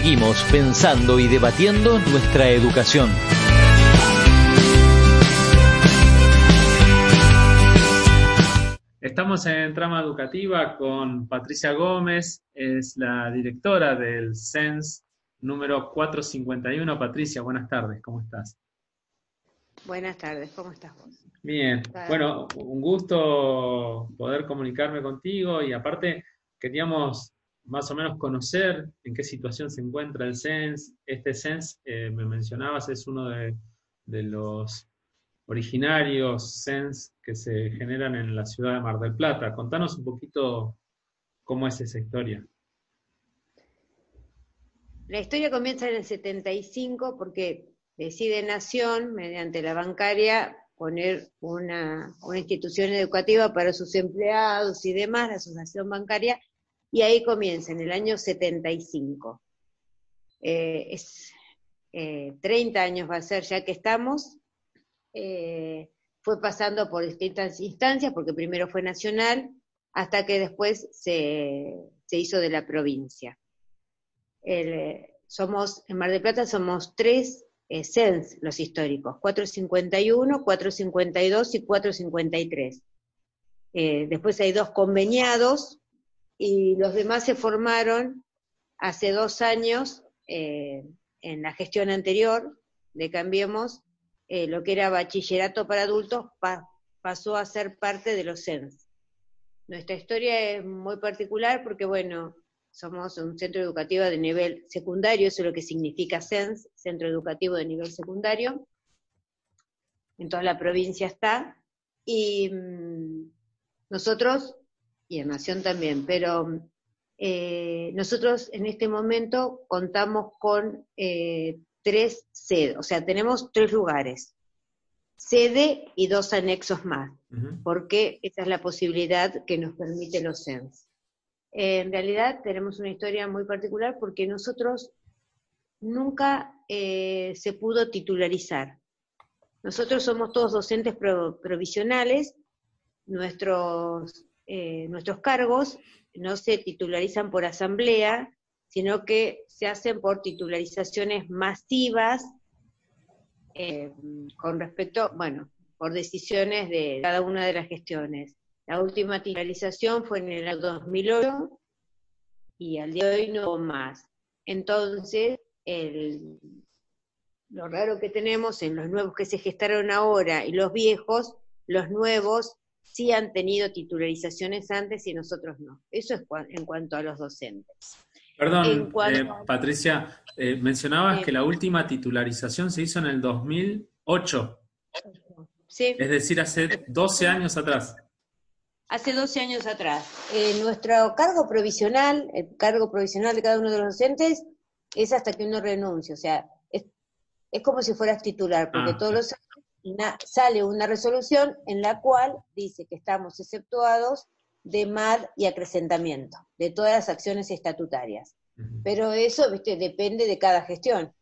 seguimos pensando y debatiendo nuestra educación. Estamos en Trama Educativa con Patricia Gómez, es la directora del CENS número 451. Patricia, buenas tardes, ¿cómo estás? Buenas tardes, ¿cómo estás vos? Bien, bueno, un gusto poder comunicarme contigo y aparte queríamos más o menos conocer en qué situación se encuentra el CENS. Este CENS, eh, me mencionabas, es uno de, de los originarios CENS que se generan en la ciudad de Mar del Plata. Contanos un poquito cómo es esa historia. La historia comienza en el 75 porque decide Nación, mediante la bancaria, poner una, institución educativa para sus empleados y demás, la asociación bancaria, y ahí comienza, en el año 75. Eh, es, 30 eh, años va a ser ya que estamos, eh, fue pasando por distintas instancias, porque primero fue nacional, hasta que después se, se hizo de la provincia somos, en Mar del Plata somos tres eh, CENS, los históricos, 451, 452 y 453. Eh, después hay dos conveniados y los demás se formaron hace dos años eh, en la gestión anterior de Cambiemos, lo que era bachillerato para adultos pasó a ser parte de los CENS. Nuestra historia es muy particular porque, bueno, somos un centro educativo de nivel secundario, eso es lo que significa CENS, Centro Educativo de Nivel Secundario. En toda la provincia está. Y mm, nosotros, y en Nación también, pero eh, nosotros en este momento contamos con eh, tres sedes, o sea, tenemos tres lugares, sede y dos anexos más, porque esa es la posibilidad que nos permite los CENS. Eh, en realidad tenemos una historia muy particular porque nosotros nunca se pudo titularizar. Nosotros somos todos docentes provisionales, nuestros, eh, nuestros cargos no se titularizan por asamblea, sino que se hacen por titularizaciones masivas con respecto, bueno, por decisiones de cada una de las gestiones. La última titularización fue en el 2008 y al día de hoy no más. Entonces, lo raro que tenemos en los nuevos que se gestaron ahora y los viejos, los nuevos sí han tenido titularizaciones antes y nosotros no. Eso es en cuanto a los docentes. Perdón, eh, Patricia, eh, mencionabas que la última titularización se hizo en el 2008. Sí. Es decir, hace 12 años atrás hace 12 años atrás. Eh, nuestro cargo provisional, el cargo provisional de cada uno de los docentes, es hasta que uno renuncie. O sea, es, como si fueras titular, porque ah, todos los años sale una resolución en la cual dice que estamos exceptuados de MAD y acrecentamiento, de todas las acciones estatutarias. Pero eso, viste, depende de cada gestión.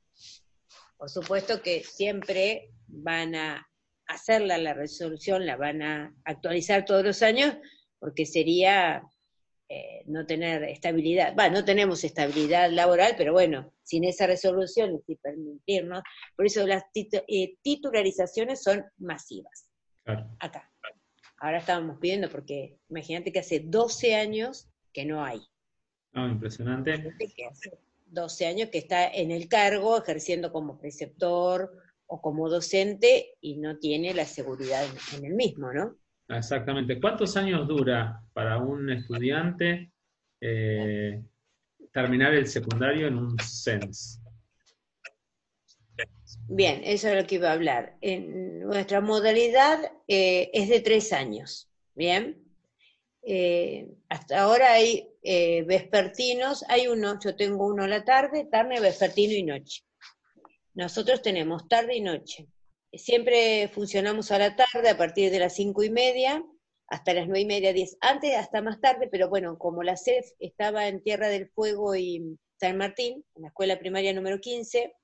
Por supuesto que siempre van a hacerla la resolución, la van a actualizar todos los años, porque sería eh, no tener estabilidad, no tenemos estabilidad laboral, pero bueno, sin esa resolución sin permitirnos, por eso las eh, titularizaciones son masivas. Acá. Ahora estábamos pidiendo, porque imagínate que hace 12 años que no hay. Ah, impresionante. 12 años que está en el cargo, ejerciendo como preceptor, o como docente y no tiene la seguridad en, el mismo, ¿no? Exactamente. ¿Cuántos años dura para un estudiante eh, terminar el secundario en un SENS? Bien, eso es lo que iba a hablar. En nuestra modalidad eh, es de tres años, ¿bien? Eh, hasta ahora hay vespertinos, hay uno, yo tengo uno la tarde, tarde, vespertino y noche. Nosotros tenemos tarde y noche. Siempre funcionamos a la tarde a partir de las cinco y media hasta las nueve y media, diez. Antes hasta más tarde, pero bueno, como la CEF estaba en Tierra del Fuego y San Martín, en la escuela primaria número 15,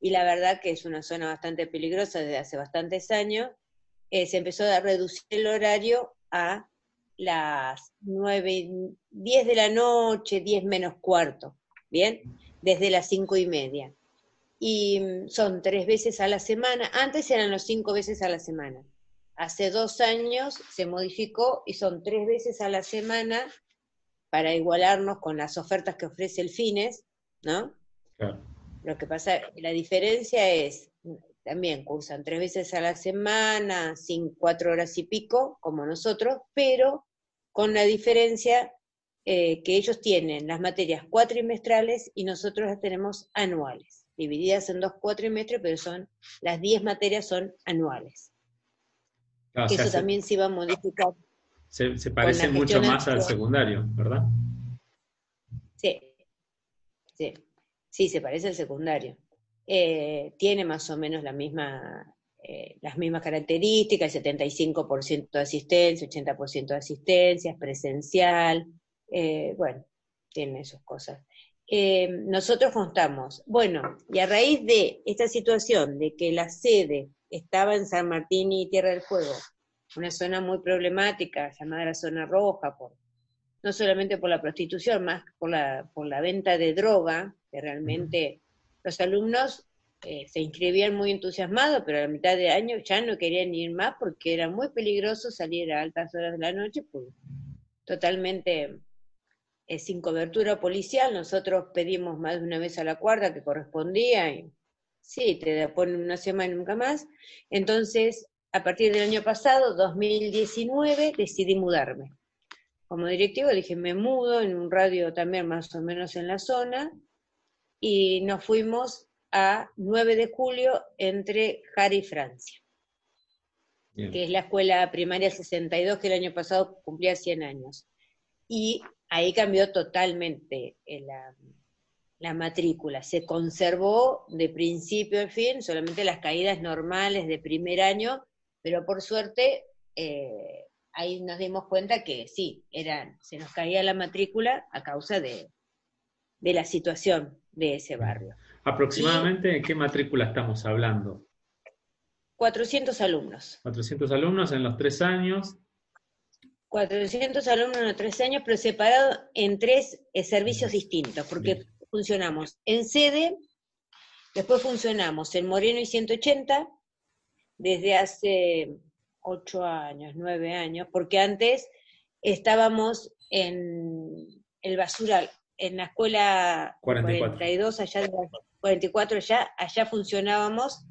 y la verdad que es una zona bastante peligrosa desde hace bastantes años, eh, se empezó a reducir el horario a las nueve, diez de la noche, diez menos cuarto, ¿bien? desde las cinco y media. Y mm, son tres veces a la semana, antes eran los cinco veces a la semana. Hace dos años se modificó y son tres veces a la semana para igualarnos con las ofertas que ofrece el FINES, ¿no? Lo que pasa, la diferencia es, también cursan tres veces a la semana, sin cuatro horas y pico, como nosotros, pero con la diferencia eh, que ellos tienen las materias cuatrimestrales y nosotros las tenemos anuales, divididas en dos cuatrimestres, pero son las diez materias son anuales. eso también se iba a modificar. Se, se parece mucho más al secundario, ¿verdad? Sí, sí, sí, se parece al secundario. Eh, tiene más o menos la misma, eh, las mismas características, el 75% de asistencia, 80% de asistencia, es presencial, eh, bueno, tiene sus cosas. Nosotros contamos, bueno, y a raíz de esta situación de que la sede estaba en San Martín y Tierra del Fuego, una zona muy problemática llamada la zona roja, por, no solamente por la prostitución, más por la, por la venta de droga, que realmente los alumnos eh, se inscribían muy entusiasmados, pero a la mitad de año ya no querían ir más porque era muy peligroso salir a altas horas de la noche, pues totalmente eh, sin cobertura policial. Nosotros pedimos más de una vez a la cuarta que correspondía y sí, te ponen una semana y nunca más. Entonces, a partir del año pasado, 2019, decidí mudarme. Como directivo dije, me mudo en un radio también más o menos en la zona, y nos fuimos a 9 de julio entre Jara y Francia, que es la escuela primaria 62 que el año pasado cumplía 100 años. Y ahí cambió totalmente eh, la, la matrícula, se conservó de principio a fin, solamente las caídas normales de primer año, pero por suerte eh, ahí nos dimos cuenta que sí, eran, se nos caía la matrícula a causa de, de la situación de ese barrio. ¿Aproximadamente en qué matrícula estamos hablando? 400 alumnos. 400 alumnos en los tres años. 400 alumnos en los tres años, pero separados en tres eh, servicios distintos, porque funcionamos en sede, después funcionamos en Moreno y 180, desde hace ocho años, nueve años, porque antes estábamos en el basural, en la escuela 42, allá 44, allá, allá funcionábamos,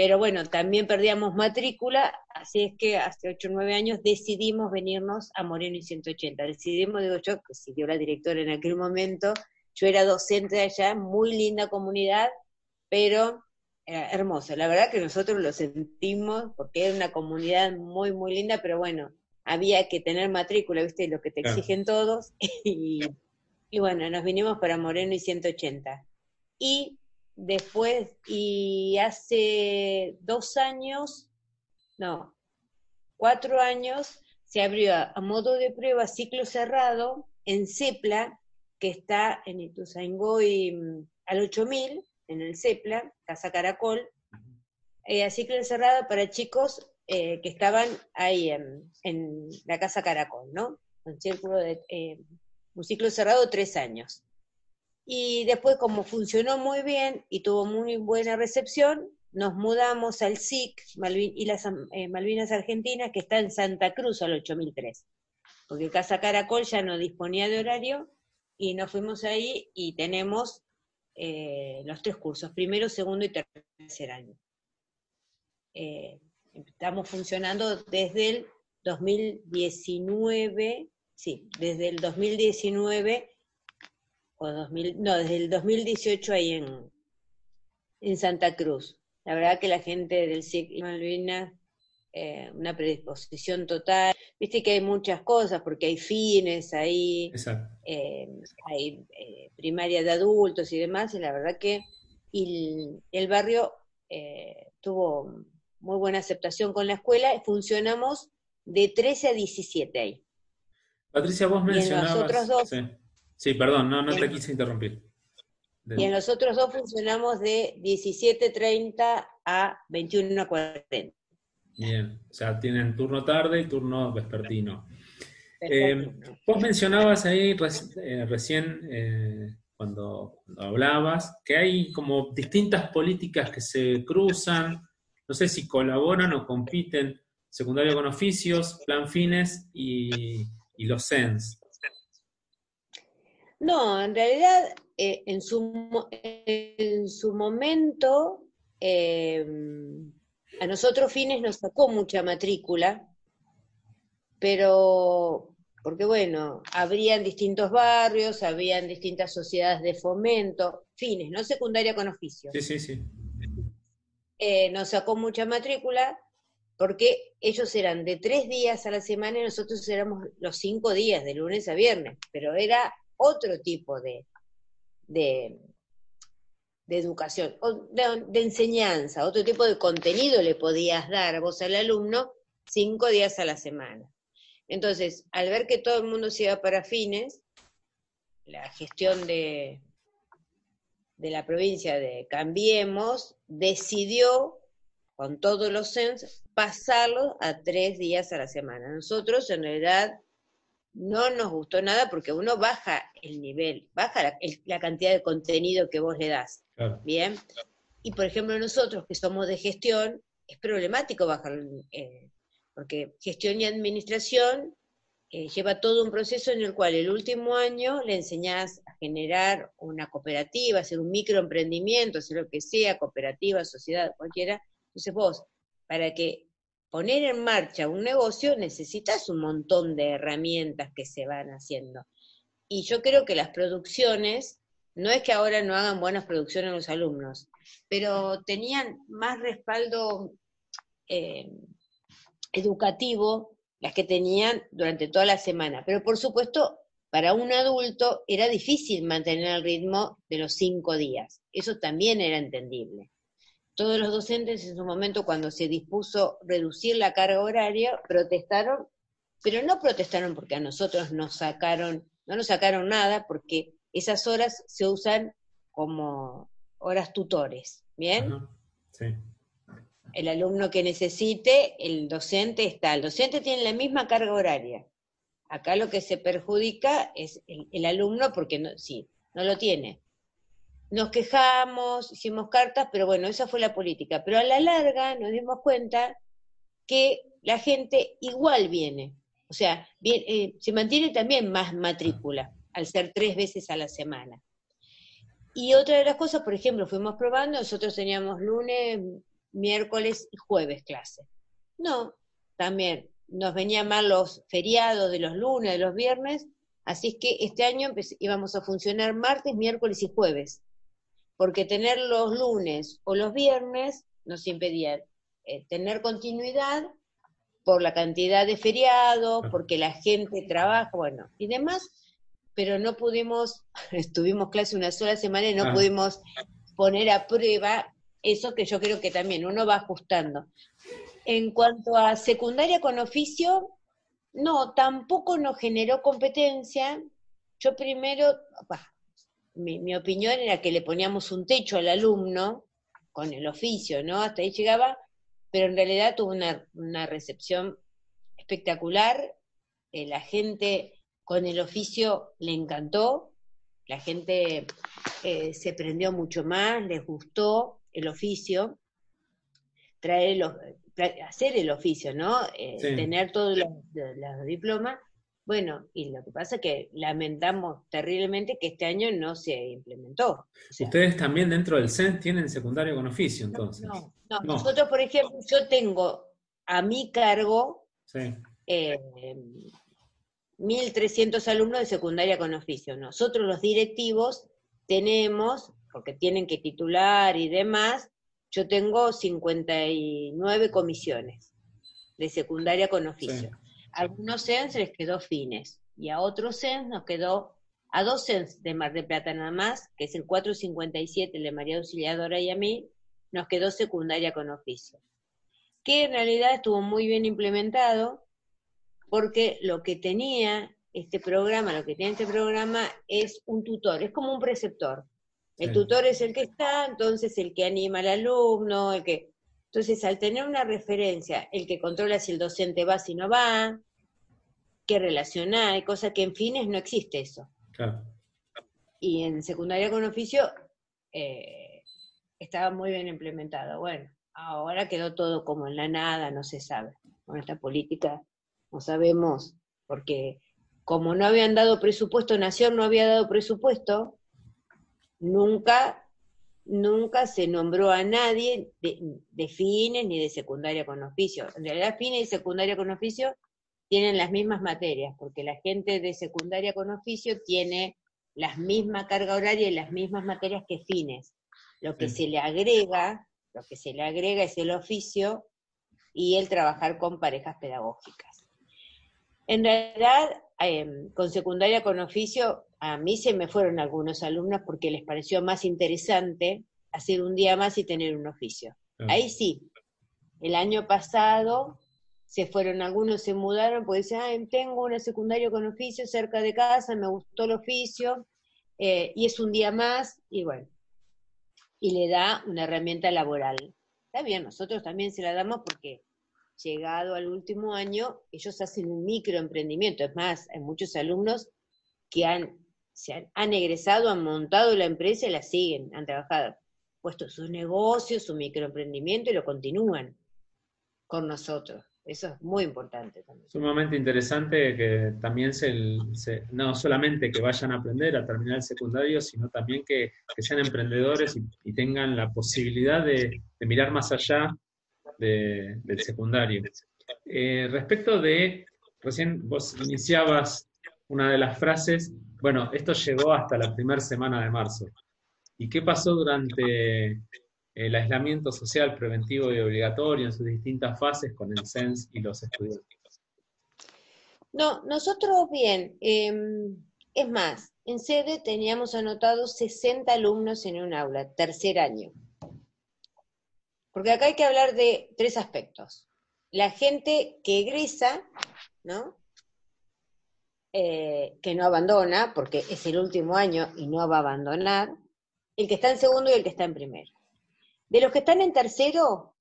pero bueno, también perdíamos matrícula, así es que hace 8 o 9 años decidimos venirnos a Moreno y 180. Decidimos, digo yo, que decidió la directora en aquel momento, yo era docente de allá, muy linda comunidad, pero era hermosa. La verdad que nosotros lo sentimos porque era una comunidad muy, muy linda, pero bueno, había que tener matrícula, ¿viste? Lo que te exigen todos. Y y bueno, nos vinimos para Moreno y 180. Y después, y hace dos años, no, cuatro años, se abrió a, modo de prueba ciclo cerrado en CEPLA, que está en Ituzaingó y al 8000, en el CEPLA, Casa Caracol, eh, a ciclo cerrado para chicos eh, que estaban ahí en, la Casa Caracol, ¿no? Un círculo de, eh, un ciclo cerrado tres años. Y después, como funcionó muy bien y tuvo muy buena recepción, nos mudamos al SIC y las eh, Malvinas Argentinas, que está en Santa Cruz al 8003, porque Casa Caracol ya no disponía de horario y nos fuimos ahí y tenemos eh, los tres cursos, primero, segundo y tercer año. Eh, estamos funcionando desde el 2019 sí, desde el 2019, o 2000, no, desde el 2018 ahí en, en Santa Cruz. La verdad que la gente del SIC y Malvinas, eh, una predisposición total. Viste que hay muchas cosas, porque hay fines, hay, eh, hay eh, primaria de adultos y demás, y la verdad que el barrio tuvo muy buena aceptación con la escuela, y funcionamos de 13 a 17 ahí. Patricia, vos mencionabas... dos, sí. Perdón, no, no te quise interrumpir. Y en los otros dos funcionamos de 17.30 a 21.40. Bien, o sea, tienen turno tarde y turno vespertino. Eh, vos mencionabas ahí eh, recién, eh, cuando, hablabas, que hay como distintas políticas que se cruzan, no sé si colaboran o compiten, secundario con oficios, plan fines y, los SENS. No, en realidad eh, en, su, en su momento eh, a nosotros fines nos sacó mucha matrícula, pero porque bueno, habrían distintos barrios, habían distintas sociedades de fomento, fines, no secundaria con oficio. Sí, sí, sí. Eh, nos sacó mucha matrícula porque ellos eran de tres días a la semana y nosotros éramos los cinco días, de lunes a viernes, pero era otro tipo de, de, educación, de, de enseñanza, otro tipo de contenido le podías dar vos al alumno cinco días a la semana. Entonces, al ver que todo el mundo se iba para fines, la gestión de, de la provincia de Cambiemos decidió, con todos los CENS, pasarlo a tres días a la semana. Nosotros, en realidad, no nos gustó nada porque uno baja el nivel, baja la, cantidad de contenido que vos le das. Bien. Y por ejemplo, nosotros que somos de gestión, es problemático bajar eh, porque gestión y administración eh, lleva todo un proceso en el cual el último año le enseñás a generar una cooperativa, hacer un microemprendimiento, hacer lo que sea, cooperativa, sociedad, cualquiera. Entonces vos, para que poner en marcha un negocio necesitas un montón de herramientas que se van haciendo. Y yo creo que las producciones, no es que ahora no hagan buenas producciones los alumnos, pero tenían más respaldo eh, educativo las que tenían durante toda la semana. Pero por supuesto, para un adulto era difícil mantener el ritmo de los cinco días. Eso también era entendible. Todos los docentes en su momento, cuando se dispuso reducir la carga horaria, protestaron, pero no protestaron porque a nosotros nos sacaron, no nos sacaron nada, porque esas horas se usan como horas tutores, ¿bien? Sí el alumno que necesite, el docente está. El docente tiene la misma carga horaria. Acá lo que se perjudica es el, alumno porque no, sí, no lo tiene. Nos quejamos, hicimos cartas, pero bueno, esa fue la política. Pero a la larga nos dimos cuenta que la gente igual viene. O sea, eh, se mantiene también más matrícula al ser tres veces a la semana. Y otra de las cosas, por ejemplo, fuimos probando, nosotros teníamos lunes, miércoles y jueves clase. No, también nos venían mal los feriados de los lunes, de los viernes, así es que este año íbamos a funcionar martes, miércoles y jueves, porque tener los lunes o los viernes nos impedía eh, tener continuidad por la cantidad de feriados, porque la gente trabaja, bueno, y demás, pero no pudimos, estuvimos clase una sola semana y no ah. pudimos poner a prueba eso que yo creo que también uno va ajustando. En cuanto a secundaria con oficio, no, tampoco nos generó competencia. Yo primero, mi, opinión era que le poníamos un techo al alumno con el oficio, ¿no? Hasta ahí llegaba, pero en realidad tuvo una, recepción espectacular. Eh, la gente con el oficio le encantó, la gente eh, se prendió mucho más, les gustó el oficio, traer hacer el oficio, ¿no? Eh, tener todos los, diplomas. Bueno, y lo que pasa es que lamentamos terriblemente que este año no se implementó. Ustedes también dentro del CEN tienen secundario con oficio, entonces. No, no, nosotros, por ejemplo, yo tengo a mi cargo 1.300 eh, alumnos de secundaria con oficio. Nosotros los directivos tenemos porque tienen que titular y demás, yo tengo 59 comisiones de secundaria con oficio. A algunos CENS les quedó fines y a otros CENS nos quedó, a dos CENS de Mar de Plata nada más, que es el 457, el de María Auxiliadora y a mí, nos quedó secundaria con oficio. Que en realidad estuvo muy bien implementado porque lo que tenía este programa, lo que tiene este programa es un tutor, es como un preceptor. El tutor es el que está, entonces el que anima al alumno, el que... Entonces, al tener una referencia, el que controla si el docente va, si no va, qué relación hay, cosa que en fines no existe eso. y en secundaria con oficio eh, estaba muy bien implementado. Bueno, ahora quedó todo como en la nada, no se sabe. Con esta política no sabemos, porque como no habían dado presupuesto, Nación no había dado presupuesto, nunca, nunca se nombró a nadie de, fines ni de secundaria con oficio. En realidad, fines y secundaria con oficio tienen las mismas materias, porque la gente de secundaria con oficio tiene la misma carga horaria y las mismas materias que fines. Lo que se le agrega, lo que se le agrega es el oficio y el trabajar con parejas pedagógicas. En realidad, em, con secundaria con oficio, a mí se me fueron algunos alumnos porque les pareció más interesante hacer un día más y tener un oficio. Ahí sí. El año pasado se fueron algunos, se mudaron, porque decían, tengo una secundaria con oficio cerca de casa, me gustó el oficio, eh, y es un día más, y bueno, y le da una herramienta laboral. Está bien, nosotros también se la damos porque llegado al último año, ellos hacen un microemprendimiento. Es más, hay muchos alumnos que han, se han, egresado, han montado la empresa y la siguen, han trabajado, puesto sus negocios, su microemprendimiento y lo continúan con nosotros. Eso es muy importante también. Sumamente interesante que también se, no solamente que vayan a aprender a terminar el secundario, sino también que, sean emprendedores y, tengan la posibilidad de, mirar más allá del secundario. Eh, respecto de, recién vos iniciabas una de las frases, bueno, esto llegó hasta la primera semana de marzo. ¿Y qué pasó durante el aislamiento social preventivo y obligatorio en sus distintas fases con el CENS y los estudiantes? No, nosotros bien. Em, es más, en sede teníamos anotados 60 alumnos en un aula, tercer año. Porque acá hay que hablar de tres aspectos. La gente que egresa, ¿no? Eh, que no abandona, porque es el último año y no va a abandonar, el que está en segundo y el que está en primero. De los que están en tercero,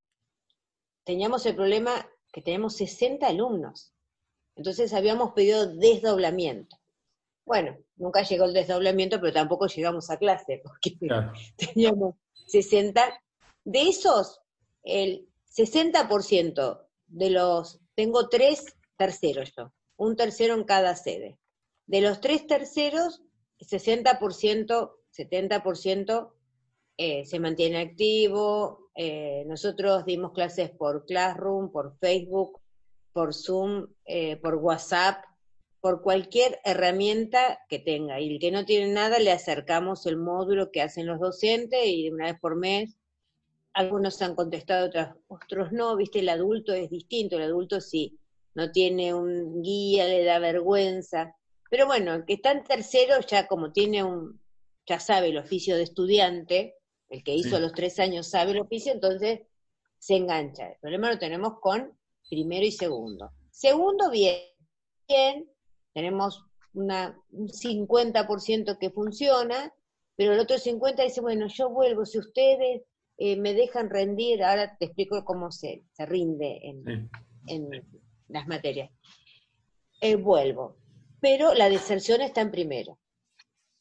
teníamos el problema que tenemos 60 alumnos. Entonces habíamos pedido desdoblamiento. Bueno, nunca llegó el desdoblamiento, pero tampoco llegamos a clase, porque teníamos 60. De esos, el 60% de los, tengo tres terceros yo, un tercero en cada sede. De los tres terceros, 60%, 70% eh, se mantiene activo. Eh, nosotros dimos clases por Classroom, por Facebook, por Zoom, eh, por WhatsApp, por cualquier herramienta que tenga. Y el que no tiene nada, le acercamos el módulo que hacen los docentes y una vez por mes. Algunos han contestado, otros, otros no. Viste, el adulto es distinto. El adulto sí, no tiene un guía, le da vergüenza. Pero bueno, el que está en tercero ya como tiene un, ya sabe el oficio de estudiante, el que hizo los tres años sabe el oficio, entonces se engancha. El problema lo tenemos con primero y segundo. Segundo, bien, bien tenemos una, un 50% que funciona, pero el otro 50% dice, bueno, yo vuelvo, si ustedes eh, me dejan rendir, ahora te explico cómo se, se rinde en, las materias. Eh, vuelvo, pero la deserción está en primero.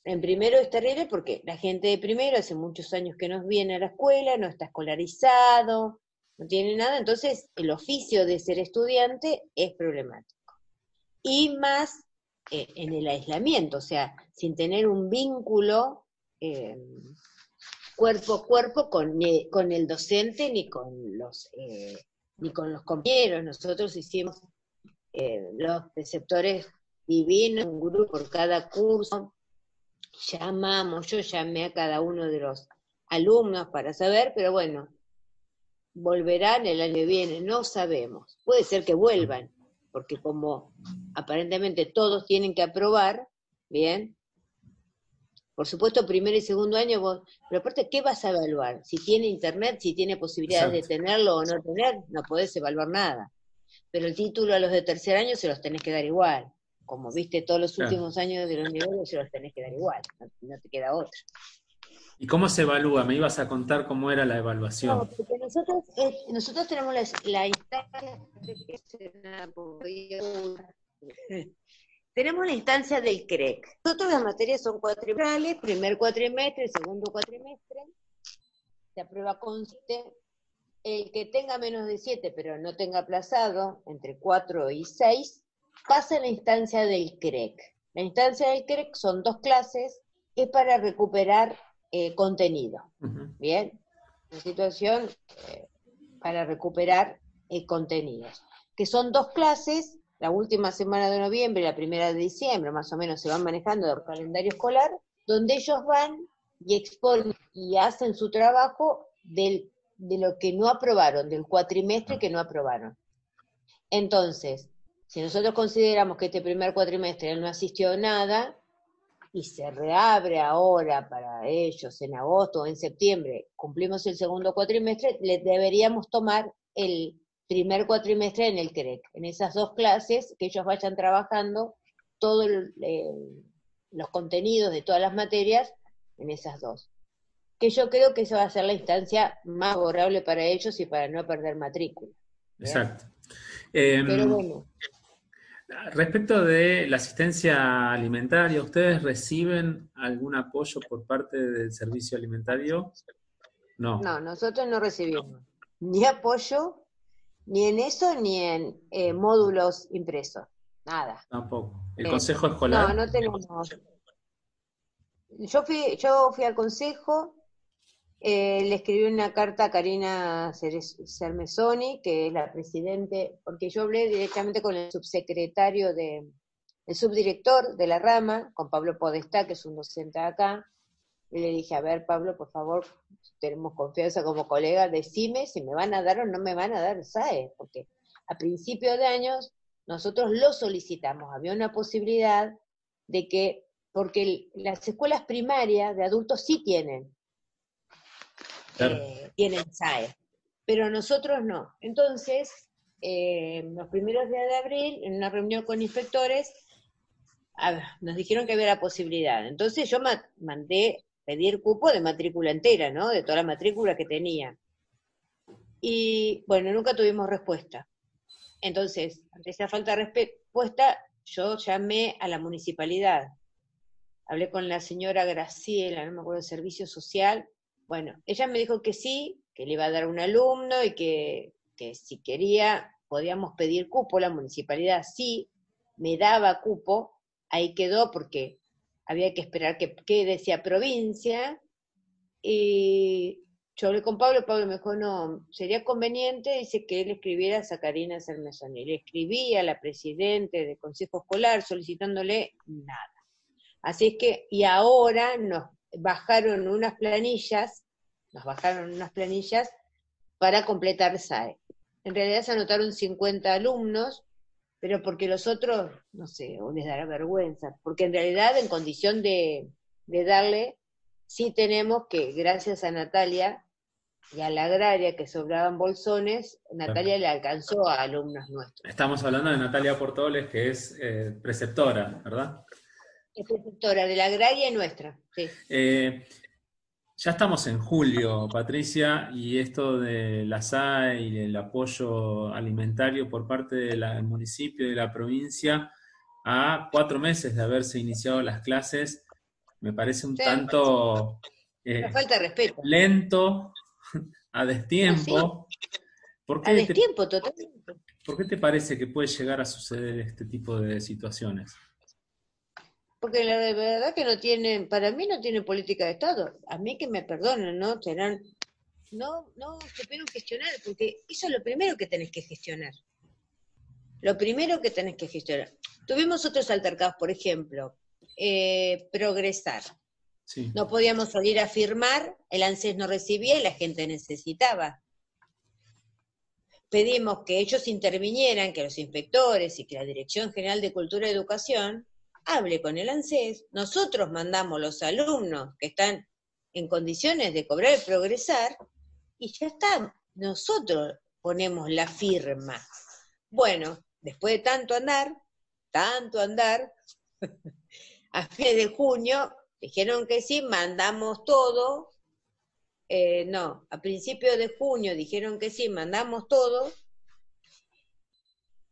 En primero es terrible porque la gente de primero hace muchos años que no viene a la escuela, no está escolarizado, no tiene nada, entonces el oficio de ser estudiante es problemático. Y más eh, en el aislamiento, o sea, sin tener un vínculo eh, cuerpo a cuerpo con, con, el docente ni con los eh, ni con los compañeros. Nosotros hicimos los preceptores divinos, un grupo por cada curso, llamamos, yo llamé a cada uno de los alumnos para saber, pero bueno, volverán el año que viene, no sabemos. Puede ser que vuelvan, porque como aparentemente todos tienen que aprobar, bien, por supuesto, primer y segundo año, vos, pero aparte, ¿qué vas a evaluar? Si tiene internet, si tiene posibilidades de tenerlo o no tener, no podés evaluar nada. Pero el título a los de tercer año se los tenés que dar igual como viste todos los últimos años de los niveles, se los tenés que dar igual, no, te queda otra. ¿Y cómo se evalúa? Me ibas a contar cómo era la evaluación. No, porque nosotros, eh, nosotros tenemos la, instancia, tenemos la instancia del CREC. Nosotros las materias son cuatrimestrales, primer cuatrimestre, segundo cuatrimestre. La prueba consiste el que tenga menos de 7 pero no tenga aplazado, entre 4 y 6, pasa a la instancia del CREC. La instancia del CREC son dos clases, es para recuperar eh, contenido. Bien, una situación eh, para recuperar eh, contenidos, que son dos clases, la última semana de noviembre y la primera de diciembre, más o menos se van manejando el calendario escolar, donde ellos van y exponen y hacen su trabajo del, de lo que no aprobaron, del cuatrimestre que no aprobaron. Entonces, si nosotros consideramos que este primer cuatrimestre no asistió a nada, y se reabre ahora para ellos en agosto o en septiembre, cumplimos el segundo cuatrimestre, les deberíamos tomar el primer cuatrimestre en el CREC, en esas dos clases, que ellos vayan trabajando todos los contenidos de todas las materias en esas dos. Que yo creo que esa va a ser la instancia más favorable para ellos y para no perder matrícula. Exacto. Pero em, bueno. Respecto de la asistencia alimentaria, ¿ustedes reciben algún apoyo por parte del servicio alimentario? No. No, nosotros no recibimos ni apoyo, ni en eso, ni en eh, módulos impresos. Nada. Tampoco. ¿El eh, consejo escolar? No, no tenemos. Yo fui, yo fui al consejo, eh, le escribí una carta a Karina Cermesoni, que es la presidente, porque yo hablé directamente con el subsecretario de, el subdirector de la rama, con Pablo Podestá, que es un docente acá, y le dije, a ver, Pablo, por favor, tenemos confianza como colega, decime si me van a dar o no me van a dar SAE, porque a principio de años nosotros lo solicitamos, había una posibilidad de que, porque las escuelas primarias de adultos sí tienen, eh, SAE, pero nosotros no. Entonces, eh, los primeros días de abril, en una reunión con inspectores, nos dijeron que había la posibilidad. Entonces yo mandé pedir cupo de matrícula entera, ¿no? De toda la matrícula que tenía. Y bueno, nunca tuvimos respuesta. Entonces, ante esa falta de respuesta, yo llamé a la municipalidad. Hablé con la señora Graciela, no me acuerdo, de servicio social, bueno, ella me dijo que sí, que le iba a dar un alumno y que, si quería podíamos pedir cupo, la municipalidad sí me daba cupo, ahí quedó porque había que esperar que, que decía provincia, y yo hablé con Pablo, Pablo me dijo, no, sería conveniente, dice que él escribiera a Sacarina y Le escribí a la presidente del Consejo Escolar solicitándole nada. Así es que, y ahora nos bajaron unas planillas, nos bajaron unas planillas para completar SAE. En realidad se anotaron 50 alumnos, pero porque los otros, no sé, o les dará vergüenza, porque en realidad en condición de, darle, sí tenemos que, gracias a Natalia y a la agraria que sobraban bolsones, Natalia le alcanzó a alumnos nuestros. Estamos hablando de Natalia Portoles, que es eh, preceptora, ¿verdad? Preceptora de la agraria nuestra. Eh, ya estamos en julio, Patricia, y esto de la SAE y el apoyo alimentario por parte del municipio y de la provincia a cuatro meses de haberse iniciado las clases, me parece un tanto eh, falta respeto. lento, a destiempo. a destiempo, totalmente. ¿Por qué te parece que puede llegar a suceder este tipo de situaciones? Porque la verdad que no tienen, para mí no tienen política de Estado. A mí que me perdonen, ¿no? Serán, no, no supieron gestionar, porque eso es lo primero que tenés que gestionar. Lo primero que tenés que gestionar. Tuvimos otros altercados, por ejemplo, eh, progresar. No podíamos salir a firmar, el ANSES no recibía y la gente necesitaba. Pedimos que ellos intervinieran, que los inspectores y que la Dirección General de Cultura y Educación hable con el ANSES, nosotros mandamos los alumnos que están en condiciones de cobrar y progresar, y ya está, nosotros ponemos la firma. Bueno, después de tanto andar, tanto andar, a fin de junio dijeron que sí, mandamos todo, eh, no, a principios de junio dijeron que sí, mandamos todo,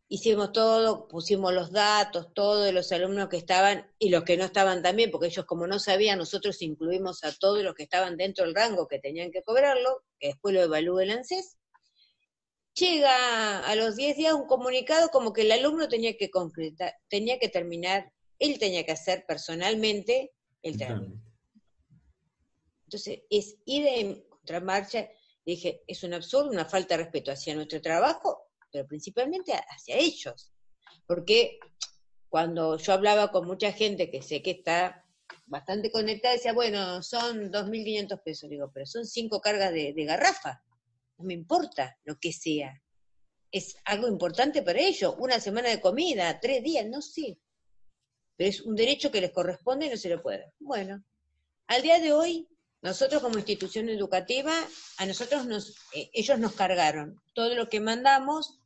hicimos todo, pusimos los datos, todos los alumnos que estaban y los que no estaban también, porque ellos como no sabían, nosotros incluimos a todos los que estaban dentro del rango que tenían que cobrarlo, que después lo evalúe el ANSES. Llega a los 10 días un comunicado como que el alumno tenía que concretar, tenía que terminar, él tenía que hacer personalmente el trámite. Entonces, es ir en contramarcha, dije, es un absurdo, una falta de respeto hacia nuestro trabajo pero principalmente hacia ellos. Porque cuando yo hablaba con mucha gente que sé que está bastante conectada, decía, bueno, son 2.500 pesos. Digo, pero son cinco cargas de, garrafa. No me importa lo que sea. Es algo importante para ellos. Una semana de comida, tres días, no sé. Pero es un derecho que les corresponde y no se lo puede. Bueno, al día de hoy, nosotros como institución educativa, a nosotros nos, eh, ellos nos cargaron todo lo que mandamos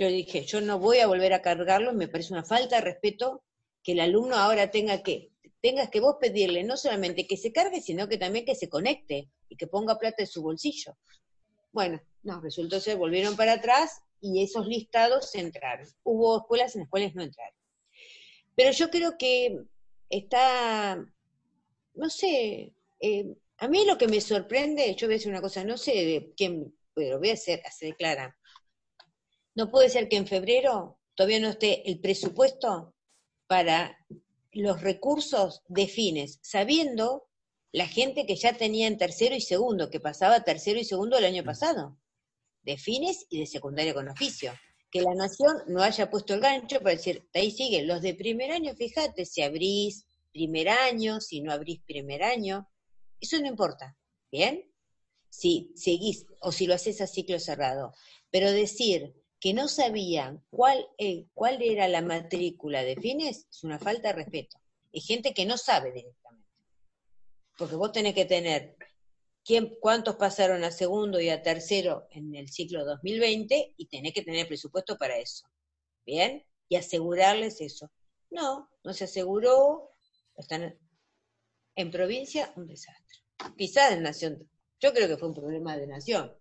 yo dije, yo no voy a volver a cargarlo, me parece una falta de respeto que el alumno ahora tenga que, tengas que vos pedirle no solamente que se cargue, sino que también que se conecte y que ponga plata en su bolsillo. Bueno, no, resultó ser, volvieron para atrás y esos listados entraron. Hubo escuelas en las cuales no entraron. Pero yo creo que está, no sé, eh, a mí lo que me sorprende, yo voy a decir una cosa, no sé de quién, pero voy a hacer, se declara, no puede ser que en febrero todavía no esté el presupuesto para los recursos de fines, sabiendo la gente que ya tenía en tercero y segundo, que pasaba tercero y segundo el año pasado, de fines y de secundaria con oficio. Que la nación no haya puesto el gancho para decir, ahí sigue, los de primer año, fíjate, si abrís primer año, si no abrís primer año, eso no importa, ¿bien? Si seguís o si lo haces a ciclo cerrado. Pero decir, que no sabían cuál, eh, cuál era la matrícula de fines, es una falta de respeto. Hay gente que no sabe directamente. Porque vos tenés que tener quién, cuántos pasaron a segundo y a tercero en el ciclo 2020 y tenés que tener presupuesto para eso. ¿Bien? Y asegurarles eso. No, no se aseguró, están en provincia, un desastre. Quizás en nación, yo creo que fue un problema de nación,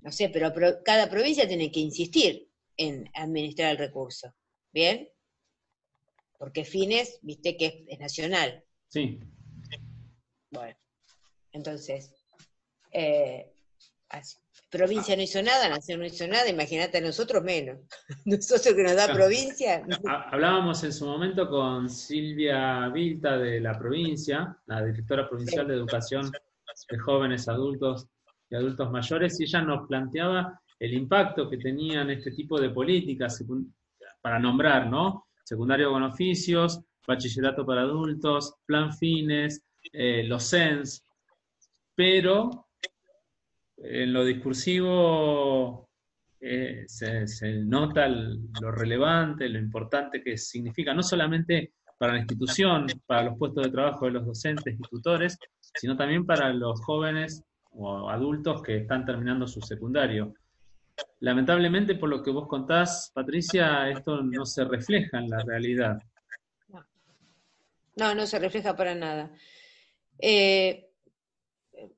no sé, pero cada provincia tiene que insistir en administrar el recurso. ¿Bien? Porque Fines, viste que es, nacional. Sí. Bueno, entonces, eh, provincia no hizo nada, nación no hizo nada, imagínate a nosotros menos. nosotros que nos da provincia. Hablábamos en su momento con Silvia Vilta de la provincia, la directora provincial de educación de jóvenes adultos y adultos mayores, y ella nos planteaba el impacto que tenían este tipo de políticas, para nombrar, ¿no? Secundario con oficios, bachillerato para adultos, plan fines, eh, los SENS, pero en lo discursivo eh, se, nota lo relevante, lo importante que significa, no solamente para la institución, para los puestos de trabajo de los docentes y tutores, sino también para los jóvenes o adultos que están terminando su secundario. Lamentablemente, por lo que vos contás, Patricia, esto no se refleja en la realidad. No, no, se refleja para nada. Eh,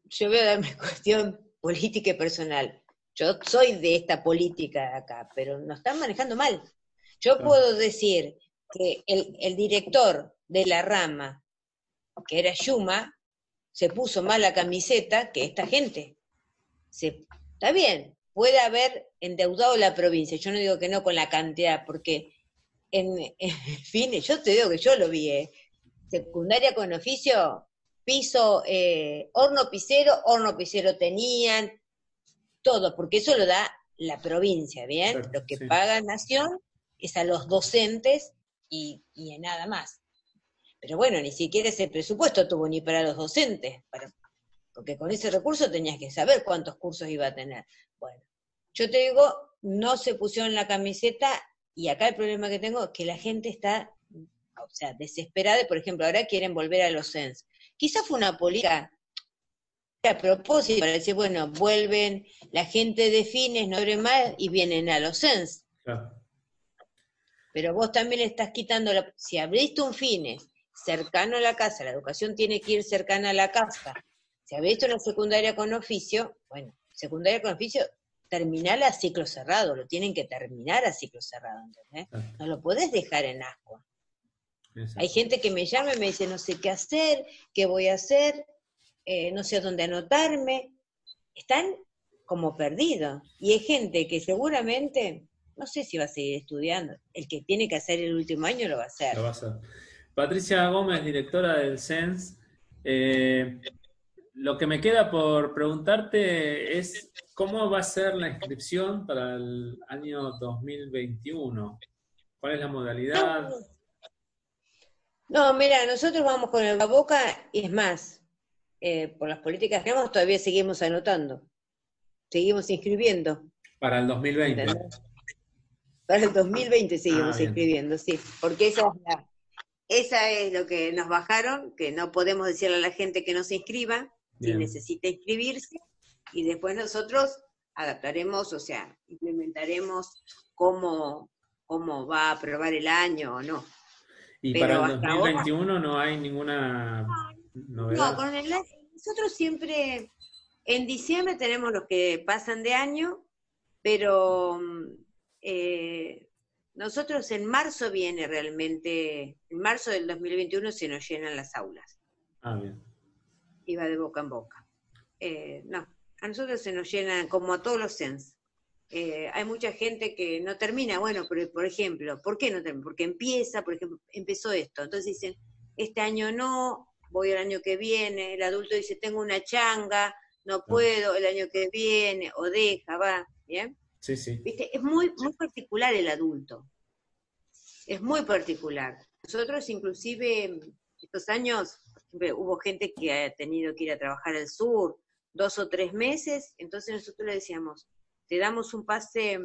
yo voy a darme cuestión política y personal. Yo soy de esta política acá, pero nos están manejando mal. Yo puedo decir que el, el director de la rama, que era Yuma, se puso más la camiseta que esta gente. Se, está bien, puede haber endeudado la provincia, yo no digo que no con la cantidad, porque en, fin, yo te digo que yo lo vi, ¿eh? secundaria con oficio, piso, eh, horno pisero, horno pisero tenían, todo, porque eso lo da la provincia, ¿bien? lo que paga Nación es a los docentes y, y nada más. Pero bueno, ni siquiera ese presupuesto tuvo ni para los docentes, porque con ese recurso tenías que saber cuántos cursos iba a tener. Bueno, yo te digo, no se pusieron la camiseta y acá el problema que tengo es que la gente está, o sea, desesperada, por ejemplo, ahora quieren volver a los SENS. Quizás fue una política a propósito para decir, bueno, vuelven, la gente de fines no abre más y vienen a los SENS. Pero vos también estás quitando la... Si abriste un fines cercano a la casa, la educación tiene que ir cercana a la casa. Si visto una secundaria con oficio, bueno, secundaria con oficio terminar a ciclo cerrado, lo tienen que terminar a ciclo cerrado, ¿entendés? No lo podés dejar en Hay gente que me llama y me dice, no sé qué hacer, qué voy a hacer, eh, no sé dónde anotarme. Están como perdidos. Y hay gente que seguramente, no sé si va a seguir estudiando. El que tiene que hacer el último año lo va a hacer. Lo va a hacer. Patricia Gómez, directora del CENS. Eh, lo que me queda por preguntarte es cómo va a ser la inscripción para el año 2021. ¿Cuál es la modalidad? No, mira, nosotros vamos con el boca y es más, eh, por las políticas que hemos todavía seguimos anotando, seguimos inscribiendo. Para el 2020. Para el 2020 seguimos ah, inscribiendo, sí, porque esa es, la, esa es lo que nos bajaron, que no podemos decirle a la gente que no se inscriba, si necesita inscribirse, y después nosotros adaptaremos, o sea, implementaremos cómo, cómo va a aprobar el año o no. ¿Y para el 2021 no hay ninguna novedad? No, con el, nosotros siempre, en diciembre tenemos los que pasan de año, pero eh, nosotros en marzo viene realmente, en marzo del 2021 se nos llenan las aulas. Ah, bien iba de boca en boca. Eh, no, a nosotros se nos llenan, como a todos los SENS. Eh, hay mucha gente que no termina, bueno, por, por ejemplo, ¿por qué no termina? Porque empieza, por ejemplo, empezó esto, entonces dicen, este año no, voy el año que viene, el adulto dice, tengo una changa, no puedo, el año que viene, o deja, va, ¿bien? Sí, sí. ¿Viste? Es muy, muy particular el adulto, es muy particular. Nosotros inclusive estos años hubo gente que ha tenido que ir a trabajar al sur dos o tres meses, entonces nosotros le decíamos, te damos un pase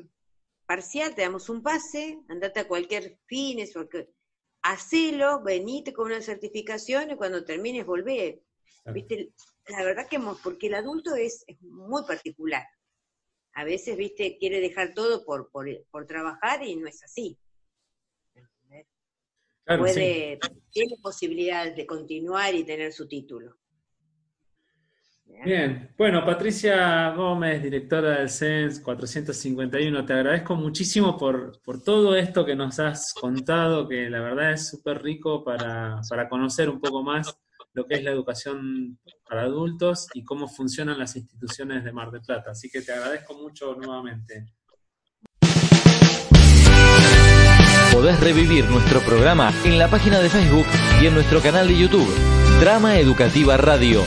parcial, te damos un pase, andate a cualquier fines, porque hacelo, venite con una certificación y cuando termines volvé. ¿Viste? La verdad que porque el adulto es, muy particular. A veces, viste, quiere dejar todo por, por trabajar y no es así puede, tiene posibilidades de continuar y tener su título. Bien, bueno, Patricia Gómez, directora del CENS 451, te agradezco muchísimo por, todo esto que nos has contado, que la verdad es súper rico para, para conocer un poco más lo que es la educación para adultos y cómo funcionan las instituciones de Mar del Plata. Así que te agradezco mucho nuevamente. Podés revivir nuestro programa en la página de Facebook y en nuestro canal de YouTube, Drama Educativa Radio.